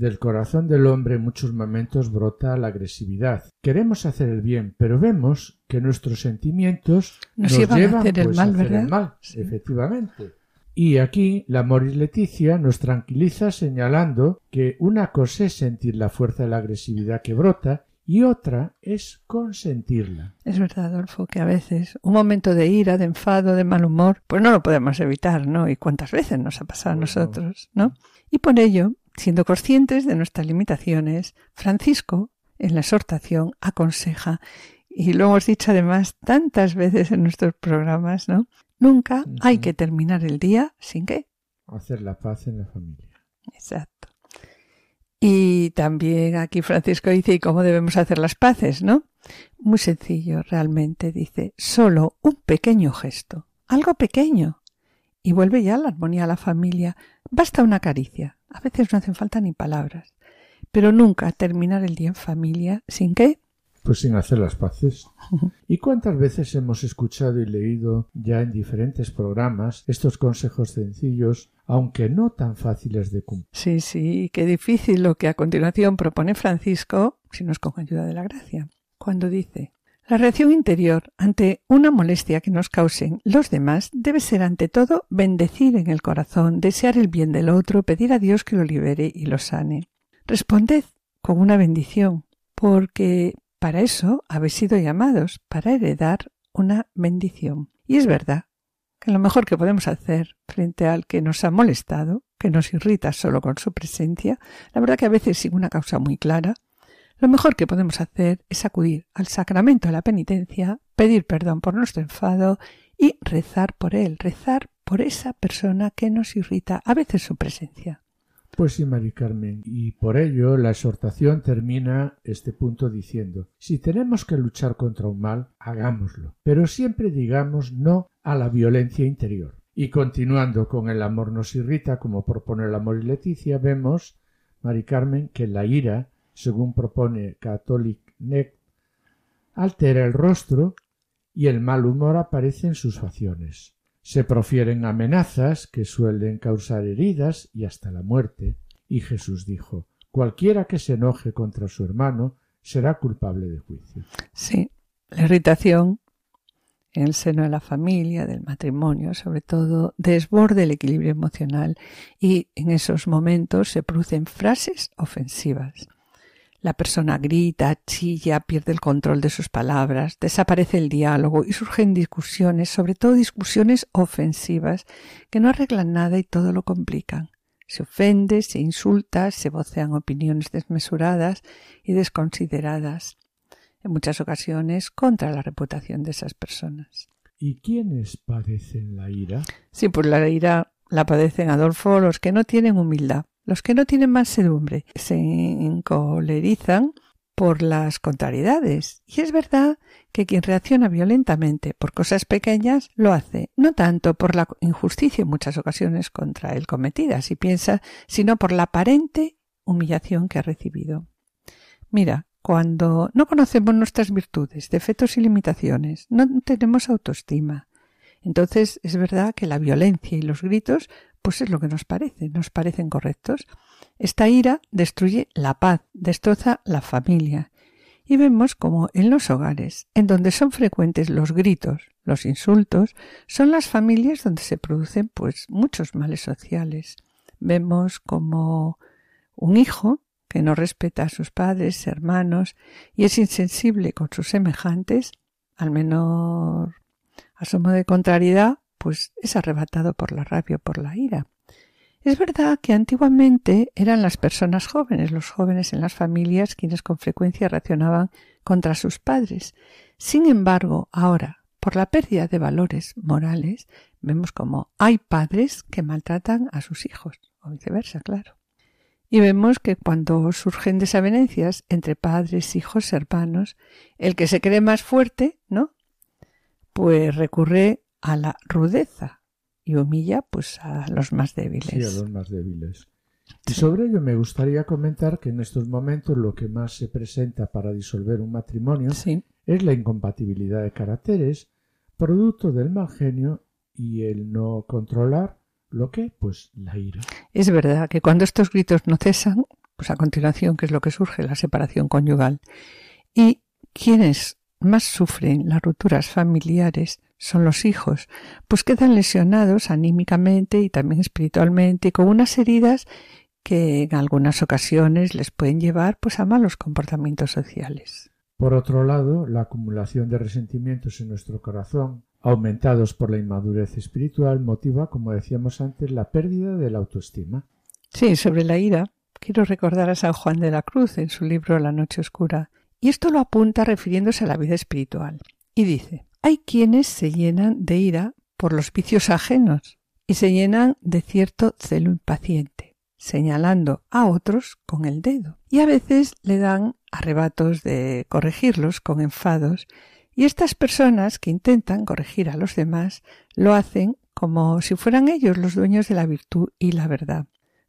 Del corazón del hombre en muchos momentos brota la agresividad. Queremos hacer el bien, pero vemos que nuestros sentimientos Nos nos, llevan a hacer el pues, mal, a hacer el mal, Sí. efectivamente. Y aquí la Moris Leticia nos tranquiliza señalando que una cosa es sentir la fuerza de la agresividad que brota y otra es consentirla. Es verdad, Adolfo, que a veces un momento de ira, de enfado, de mal humor, pues no lo podemos evitar, ¿no? Y cuántas veces nos ha pasado a Pues nosotros, ¿no? Y por ello, siendo conscientes de nuestras limitaciones, Francisco, en la exhortación, aconseja, y lo hemos dicho además tantas veces en nuestros programas, ¿no? Nunca hay que terminar el día sin qué. Hacer la paz en la familia. Exacto. Y también aquí Francisco dice, ¿y cómo debemos hacer las paces, no? Muy sencillo, realmente, dice, solo un pequeño gesto, algo pequeño, y vuelve ya la armonía a la familia. Basta una caricia, a veces no hacen falta ni palabras, pero nunca terminar el día en familia sin que Pues sin hacer las paces. ¿Y cuántas veces hemos escuchado y leído ya en diferentes programas estos consejos sencillos, aunque no tan fáciles de cumplir? Sí, sí, qué difícil lo que a continuación propone Francisco, si no es con ayuda de la gracia, cuando dice la reacción interior ante una molestia que nos causen los demás debe ser ante todo bendecir en el corazón, desear el bien del otro, pedir a Dios que lo libere y lo sane. Responded con una bendición, porque para eso habéis sido llamados, para heredar una bendición. Y es verdad que lo mejor que podemos hacer frente al que nos ha molestado, que nos irrita solo con su presencia, la verdad que a veces sin una causa muy clara, lo mejor que podemos hacer es acudir al sacramento de la penitencia, pedir perdón por nuestro enfado y rezar por él, rezar por esa persona que nos irrita, a veces su presencia. Pues sí, Mari Carmen, y por ello la exhortación termina este punto diciendo, si tenemos que luchar contra un mal, hagámoslo, pero siempre digamos no a la violencia interior. Y continuando con el amor nos irrita, como propone el amor y Leticia, vemos, Mari Carmen, que la ira, según propone Catholic Net, altera el rostro y el mal humor aparece en sus facciones. Se profieren amenazas que suelen causar heridas y hasta la muerte. Y Jesús dijo, cualquiera que se enoje contra su hermano será culpable de juicio. Sí, la irritación en el seno de la familia, del matrimonio, sobre todo, desborde el equilibrio emocional y en esos momentos se producen frases ofensivas. La persona grita, chilla, pierde el control de sus palabras, desaparece el diálogo y surgen discusiones, sobre todo discusiones ofensivas, que no arreglan nada y todo lo complican. Se ofende, se insulta, se vocean opiniones desmesuradas y desconsideradas, en muchas ocasiones contra la reputación de esas personas. ¿Y quiénes padecen la ira? Sí, pues la ira la padecen, Adolfo, los que no tienen humildad, los que no tienen mansedumbre, se encolerizan por las contrariedades. Y es verdad que quien reacciona violentamente por cosas pequeñas lo hace no tanto por la injusticia en muchas ocasiones contra él cometida, si piensa, sino por la aparente humillación que ha recibido. Mira, cuando no conocemos nuestras virtudes, defectos y limitaciones, no tenemos autoestima. Entonces es verdad que la violencia y los gritos pues es lo que nos parece, nos parecen correctos. Esta ira destruye la paz, destroza la familia. Y vemos como en los hogares, en donde son frecuentes los gritos, los insultos, son las familias donde se producen pues muchos males sociales. Vemos como un hijo que no respeta a sus padres, hermanos, y es insensible con sus semejantes, al menor asomo de contrariedad, pues es arrebatado por la rabia o por la ira. Es verdad que antiguamente eran las personas jóvenes, los jóvenes en las familias, quienes con frecuencia reaccionaban contra sus padres. Sin embargo, ahora, por la pérdida de valores morales, vemos como hay padres que maltratan a sus hijos, o viceversa, claro. Y vemos que cuando surgen desavenencias entre padres, hijos, hermanos, el que se cree más fuerte, ¿no? Pues recurre a la rudeza y humilla pues a los más débiles. Sí, a los más débiles. Y sobre ello me gustaría comentar que en estos momentos lo que más se presenta para disolver un matrimonio Sí, es la incompatibilidad de caracteres, producto del mal genio y el no controlar lo que, pues, la ira. es verdad que cuando estos gritos no cesan, pues a continuación, ¿qué es lo que surge? La separación conyugal. Y quienes más sufren las rupturas familiares son los hijos, pues quedan lesionados anímicamente y también espiritualmente y con unas heridas que en algunas ocasiones les pueden llevar pues a malos comportamientos sociales. Por otro lado, la acumulación de resentimientos en nuestro corazón, aumentados por la inmadurez espiritual, motiva, como decíamos antes, la pérdida de la autoestima. Sí, sobre la ira, quiero recordar a San Juan de la Cruz en su libro La Noche Oscura, y esto lo apunta refiriéndose a la vida espiritual, y dice hay quienes se llenan de ira por los vicios ajenos y se llenan de cierto celo impaciente, señalando a otros con el dedo, y a veces le dan arrebatos de corregirlos con enfados, y estas personas que intentan corregir a los demás lo hacen como si fueran ellos los dueños de la virtud y la verdad.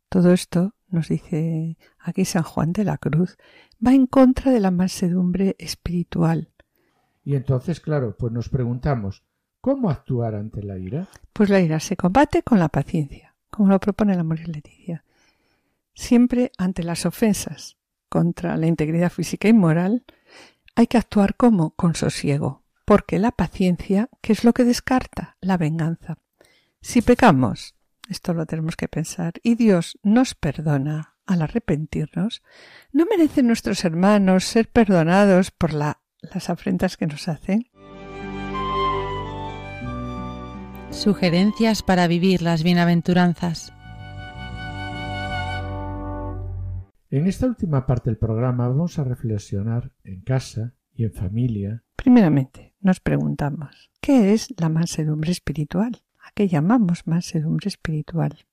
Todo esto, nos dice aquí San Juan de la Cruz, va en contra de la mansedumbre espiritual, y entonces, claro, pues nos preguntamos, ¿cómo actuar ante la ira? Pues la ira se combate con la paciencia, como lo propone la Morir Leticia. Siempre ante las ofensas contra la integridad física y moral, hay que actuar como con sosiego, porque la paciencia, ¿qué es lo que descarta? La venganza. Si pecamos, esto lo tenemos que pensar, y Dios nos perdona al arrepentirnos, ¿no merecen nuestros hermanos ser perdonados por la las afrentas que nos hacen. Sugerencias para vivir las bienaventuranzas. En esta última parte del programa vamos a reflexionar en casa y en familia. Primeramente, nos preguntamos, ¿qué es la mansedumbre espiritual? ¿A qué llamamos mansedumbre espiritual?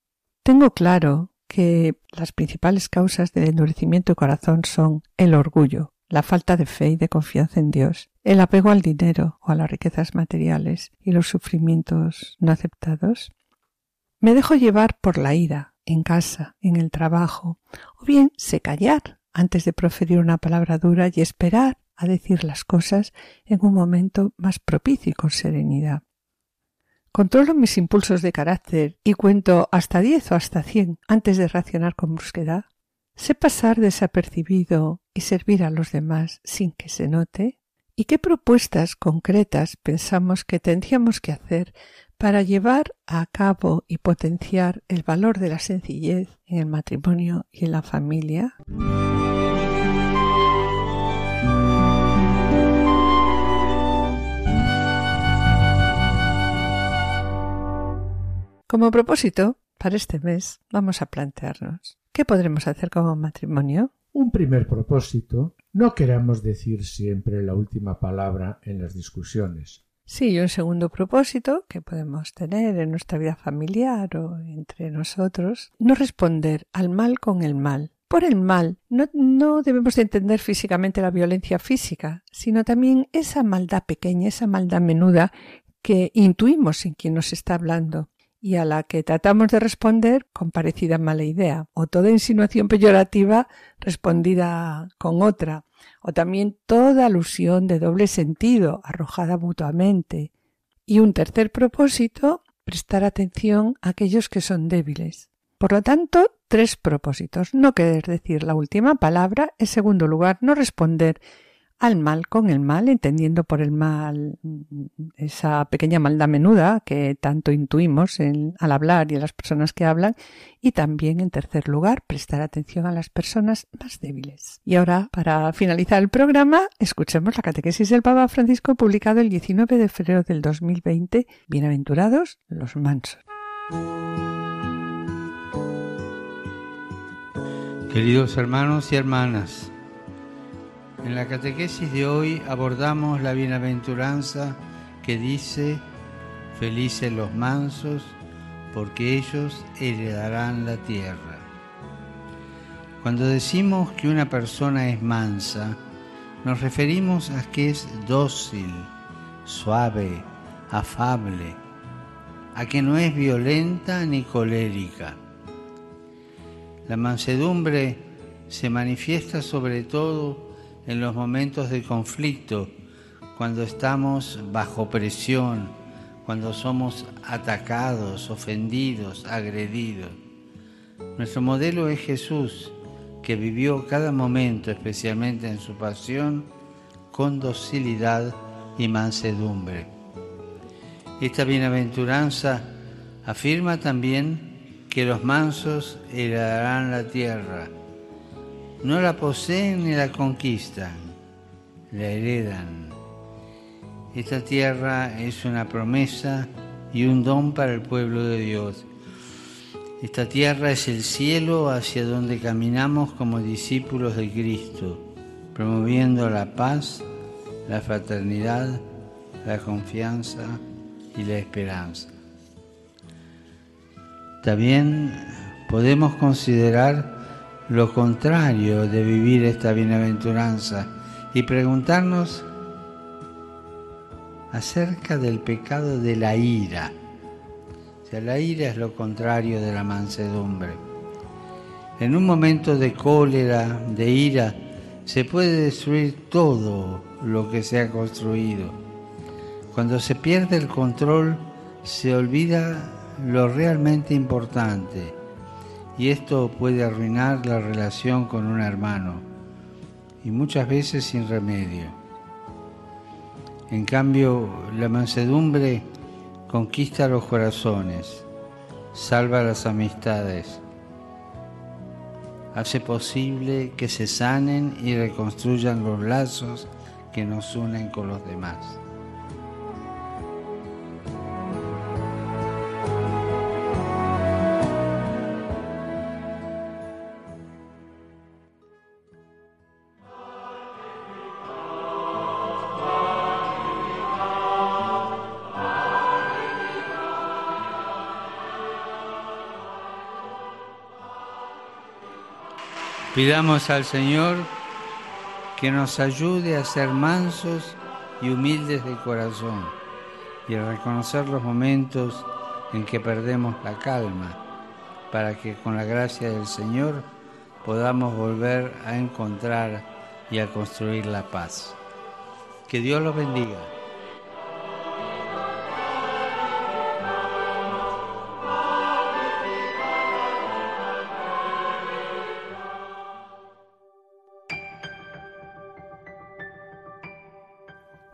Tengo claro que las principales causas del endurecimiento de corazón son el orgullo, la falta de fe y de confianza en Dios, el apego al dinero o a las riquezas materiales y los sufrimientos no aceptados? Me dejo llevar por la ira, en casa, en el trabajo, o bien sé callar antes de proferir una palabra dura y esperar a decir las cosas en un momento más propicio y con serenidad. Controlo mis impulsos de carácter y cuento hasta diez o hasta cien antes de reaccionar con brusquedad. ¿Sé pasar desapercibido y servir a los demás sin que se note? ¿Y qué propuestas concretas pensamos que tendríamos que hacer para llevar a cabo y potenciar el valor de la sencillez en el matrimonio y en la familia? Como propósito, para este mes vamos a plantearnos ¿Qué podremos hacer como matrimonio? Un primer propósito, no queramos decir siempre la última palabra en las discusiones. Sí, y un segundo propósito que podemos tener en nuestra vida familiar o entre nosotros, no responder al mal con el mal. Por el mal no, no debemos de entender físicamente la violencia física, sino también esa maldad pequeña, esa maldad menuda que intuimos en quien nos está hablando y a la que tratamos de responder con parecida mala idea, o toda insinuación peyorativa respondida con otra, o también toda alusión de doble sentido arrojada mutuamente. Y un tercer propósito, prestar atención a aquellos que son débiles. Por lo tanto, tres propósitos. No querer decir la última palabra. En segundo lugar, no responder al mal con el mal, entendiendo por el mal esa pequeña maldad menuda que tanto intuimos al hablar y a las personas que hablan, y también, en tercer lugar, prestar atención a las personas más débiles. Y ahora, para finalizar el programa, escuchemos la catequesis del Papa Francisco publicado el 19 de febrero del 2020, Bienaventurados los mansos. Queridos hermanos y hermanas, en la catequesis de hoy abordamos la bienaventuranza que dice, felices los mansos, porque ellos heredarán la tierra. Cuando decimos que una persona es mansa, nos referimos a que es dócil, suave, afable, a que no es violenta ni colérica. La mansedumbre se manifiesta sobre todo en los momentos de conflicto, cuando estamos bajo presión, cuando somos atacados, ofendidos, agredidos. Nuestro modelo es Jesús, que vivió cada momento, especialmente en su pasión, con docilidad y mansedumbre. Esta bienaventuranza afirma también que los mansos heredarán la tierra. No la poseen ni la conquistan, la heredan. Esta tierra es una promesa y un don para el pueblo de Dios. Esta tierra es el cielo hacia donde caminamos como discípulos de Cristo, promoviendo la paz, la fraternidad, la confianza y la esperanza. También podemos considerar lo contrario de vivir esta bienaventuranza y preguntarnos acerca del pecado de la ira. O sea, la ira es lo contrario de la mansedumbre. En un momento de cólera, de ira, se puede destruir todo lo que se ha construido. Cuando se pierde el control, se olvida lo realmente importante y esto puede arruinar la relación con un hermano y muchas veces sin remedio. En cambio, la mansedumbre conquista los corazones, salva las amistades, hace posible que se sanen y reconstruyan los lazos que nos unen con los demás. Pidamos al Señor que nos ayude a ser mansos y humildes de corazón y a reconocer los momentos en que perdemos la calma, para que con la gracia del Señor podamos volver a encontrar y a construir la paz. Que Dios los bendiga.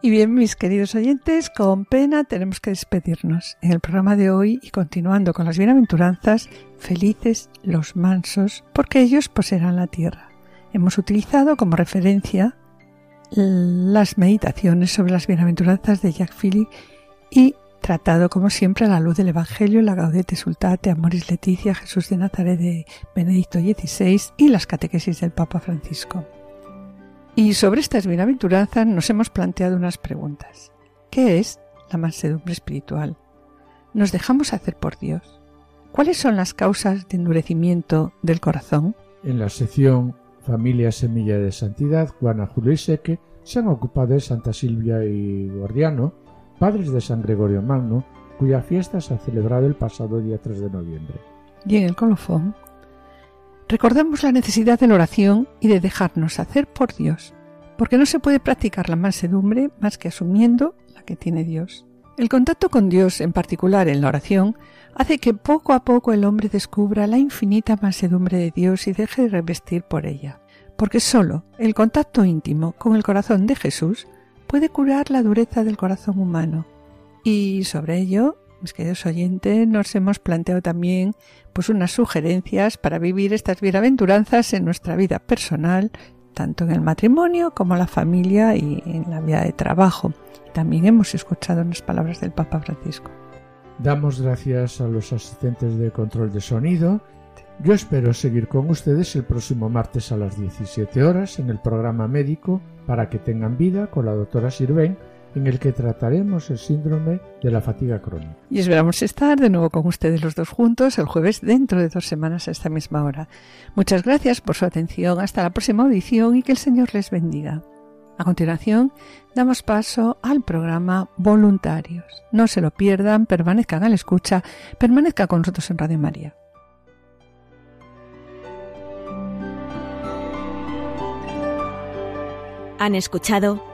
Y bien, mis queridos oyentes, con pena tenemos que despedirnos. En el programa de hoy y continuando con las bienaventuranzas, felices los mansos, porque ellos poseerán la tierra. Hemos utilizado como referencia las meditaciones sobre las bienaventuranzas de Jacques Philippe y tratado como siempre a la luz del Evangelio, la Gaudete Sultate, Amoris Leticia, Jesús de Nazaret de Benedicto XVI y las catequesis del Papa Francisco. Y sobre estas bienaventuranzas nos hemos planteado unas preguntas. ¿Qué es la mansedumbre espiritual? ¿Nos dejamos hacer por Dios? ¿Cuáles son las causas de endurecimiento del corazón? En la sección Familia Semilla de Santidad, Juana Julio y Seque se han ocupado de Santa Silvia y Gordiano, padres de San Gregorio Magno, cuya fiesta se ha celebrado el pasado día 3 de noviembre. Y en el colofón Recordamos la necesidad de la oración y de dejarnos hacer por Dios, porque no se puede practicar la mansedumbre más que asumiendo la que tiene Dios. El contacto con Dios, en particular en la oración, hace que poco a poco el hombre descubra la infinita mansedumbre de Dios y deje de revestir por ella, porque sólo el contacto íntimo con el corazón de Jesús puede curar la dureza del corazón humano. Y sobre ello mis queridos oyentes, nos hemos planteado también pues unas sugerencias para vivir estas bienaventuranzas en nuestra vida personal, tanto en el matrimonio como en la familia y en la vida de trabajo. También hemos escuchado unas palabras del Papa Francisco. Damos gracias a los asistentes de control de sonido. Yo espero seguir con ustedes el próximo martes a las 17 horas en el programa médico para que tengan vida con la doctora Sirven en el que trataremos el síndrome de la fatiga crónica. Y esperamos estar de nuevo con ustedes los dos juntos el jueves dentro de dos semanas a esta misma hora. Muchas gracias por su atención. Hasta la próxima audición y que el Señor les bendiga. A continuación, damos paso al programa Voluntarios. No se lo pierdan, permanezcan a la escucha, permanezcan con nosotros en Radio María. Han escuchado